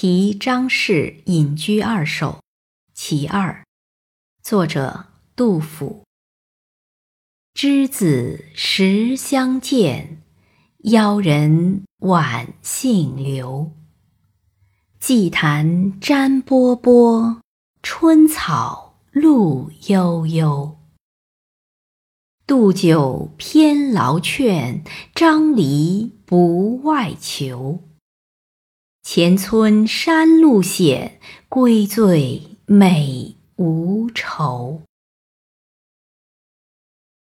题张氏隐居二首其二，作者杜甫。之子时相见，邀人晚杏流。祭坛瞻波波，春草露悠悠。杜酒偏劳劝，张离不外求。前村山路险，归醉美无愁。